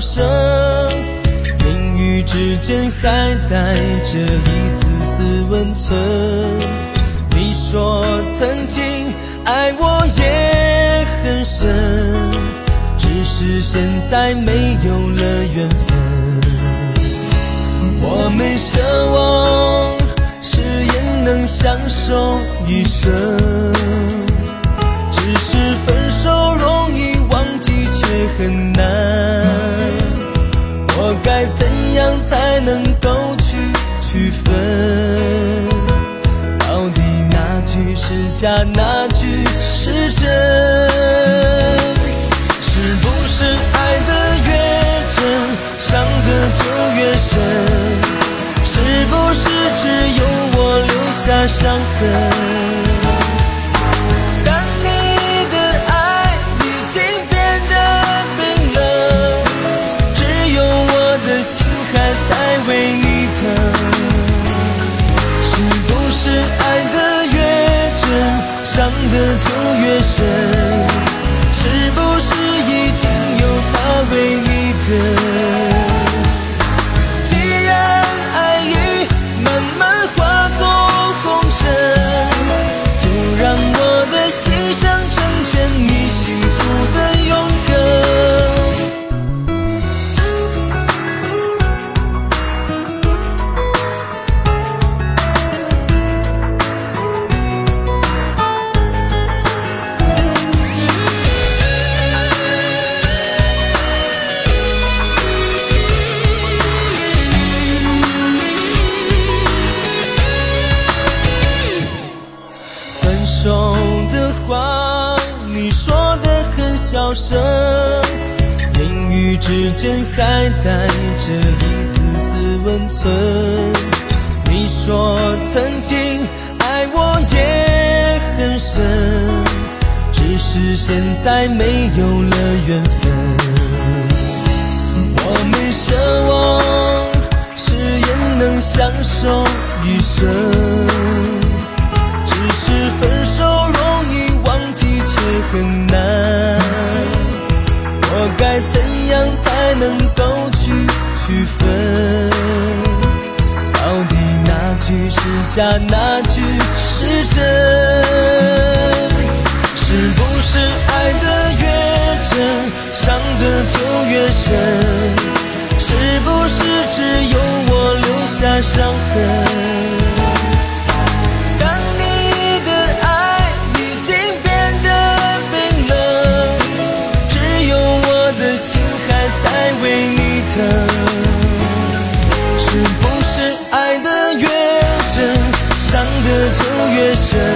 声，言语之间还带着一丝丝温存。你说曾经爱我也很深，只是现在没有了缘分。我没奢望下那，句是真？是不是爱的越真，伤的就越深？是不是只有我留下伤痕？伤的就越深？是不是已经有他为你等？声，言语之间还带着一丝丝温存。你说曾经爱我也很深，只是现在没有了缘分。我们奢望誓言能相守一生。分？到底哪句是假，哪句是真？是不是爱得越真，伤得就越深？是不是只有我留下伤痕？越深